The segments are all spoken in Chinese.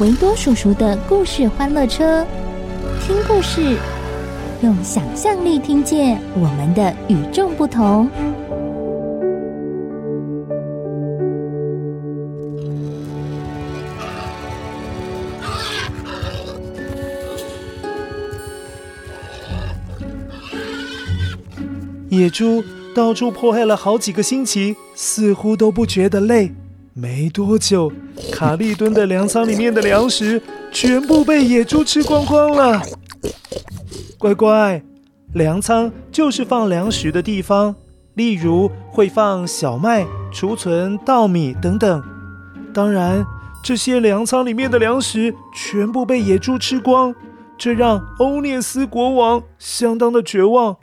维多叔叔的故事欢乐车，听故事，用想象力听见我们的与众不同。野猪。到处迫害了好几个星期，似乎都不觉得累。没多久，卡利敦的粮仓里面的粮食全部被野猪吃光光了。乖乖，粮仓就是放粮食的地方，例如会放小麦、储存稻米等等。当然，这些粮仓里面的粮食全部被野猪吃光，这让欧涅斯国王相当的绝望。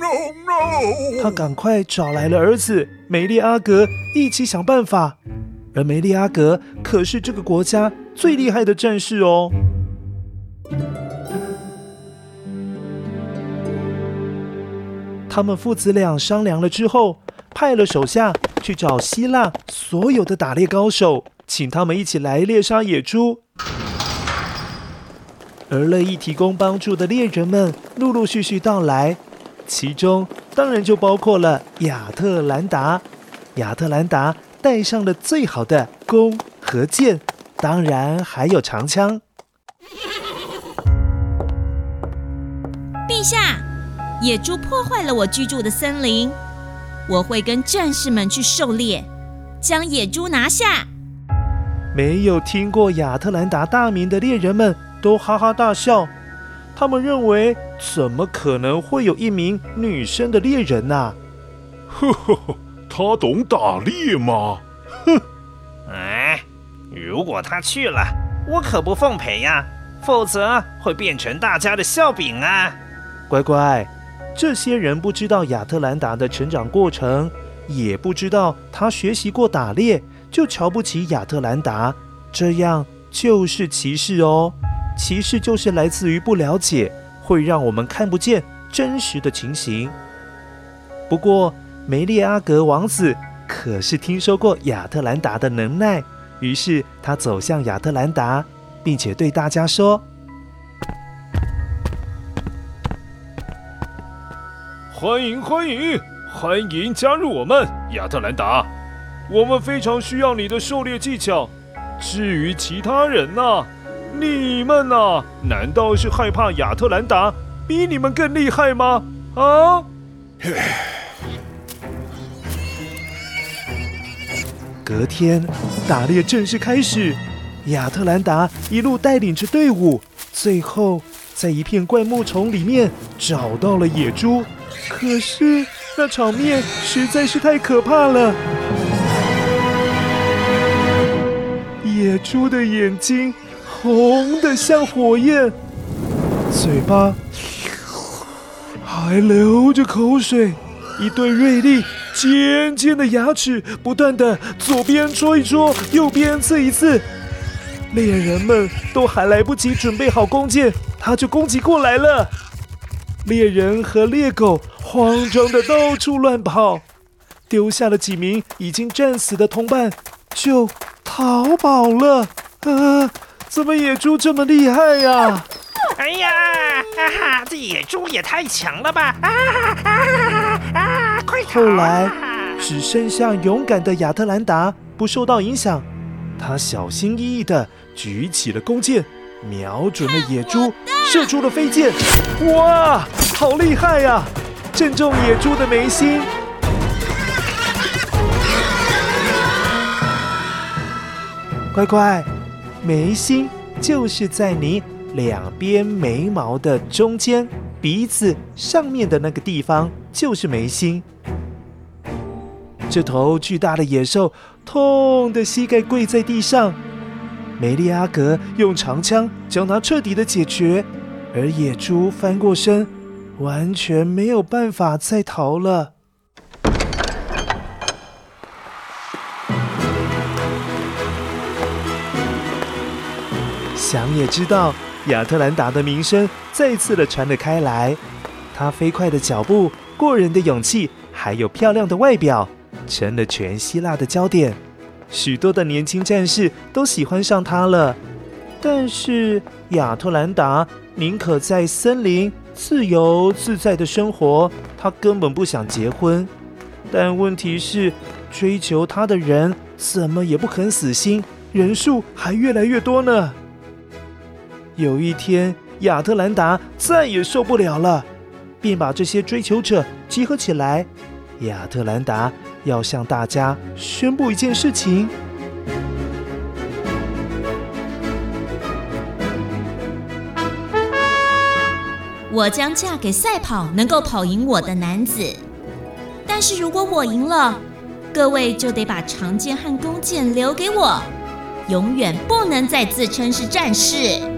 No, no, 他赶快找来了儿子梅利阿格，一起想办法。而梅利阿格可是这个国家最厉害的战士哦。他们父子俩商量了之后，派了手下去找希腊所有的打猎高手，请他们一起来猎杀野猪。而乐意提供帮助的猎人们陆陆续续到来。其中当然就包括了亚特兰达。亚特兰达带上了最好的弓和箭，当然还有长枪。陛下，野猪破坏了我居住的森林，我会跟战士们去狩猎，将野猪拿下。没有听过亚特兰达大名的猎人们都哈哈大笑。他们认为，怎么可能会有一名女生的猎人呢、啊？呵呵呵，他懂打猎吗？哼！哎，如果他去了，我可不奉陪呀，否则会变成大家的笑柄啊！乖乖，这些人不知道亚特兰达的成长过程，也不知道他学习过打猎，就瞧不起亚特兰达，这样就是歧视哦。歧视就是来自于不了解，会让我们看不见真实的情形。不过，梅利阿格王子可是听说过亚特兰达的能耐，于是他走向亚特兰达，并且对大家说：“欢迎欢迎欢迎加入我们，亚特兰达！我们非常需要你的狩猎技巧。至于其他人呢？”你们呐、啊，难道是害怕亚特兰达比你们更厉害吗？啊！隔天，打猎正式开始。亚特兰达一路带领着队伍，最后在一片灌木丛里面找到了野猪。可是那场面实在是太可怕了，野猪的眼睛。红的像火焰，嘴巴还流着口水，一对锐利尖尖的牙齿不断地左边戳一戳，右边刺一刺。猎人们都还来不及准备好弓箭，他就攻击过来了。猎人和猎狗慌张地到处乱跑，丢下了几名已经战死的同伴，就逃跑了。啊！怎么野猪这么厉害呀、啊？哎呀，哈哈，这野猪也太强了吧！啊啊啊！快逃！后来只剩下勇敢的亚特兰达不受到影响，他小心翼翼地举起了弓箭，瞄准了野猪，射出了飞箭。哇，好厉害呀！正中野猪的眉心。乖乖，眉心就是在你两边眉毛的中间，鼻子上面的那个地方就是眉心。这头巨大的野兽痛的膝盖跪在地上，梅利阿格用长枪将它彻底的解决，而野猪翻过身，完全没有办法再逃了。想也知道，亚特兰达的名声再次的传了开来。他飞快的脚步、过人的勇气，还有漂亮的外表，成了全希腊的焦点。许多的年轻战士都喜欢上他了。但是亚特兰达宁可在森林自由自在的生活，他根本不想结婚。但问题是，追求他的人怎么也不肯死心，人数还越来越多呢。有一天，亚特兰达再也受不了了，便把这些追求者集合起来。亚特兰达要向大家宣布一件事情：我将嫁给赛跑能够跑赢我的男子。但是如果我赢了，各位就得把长剑和弓箭留给我，永远不能再自称是战士。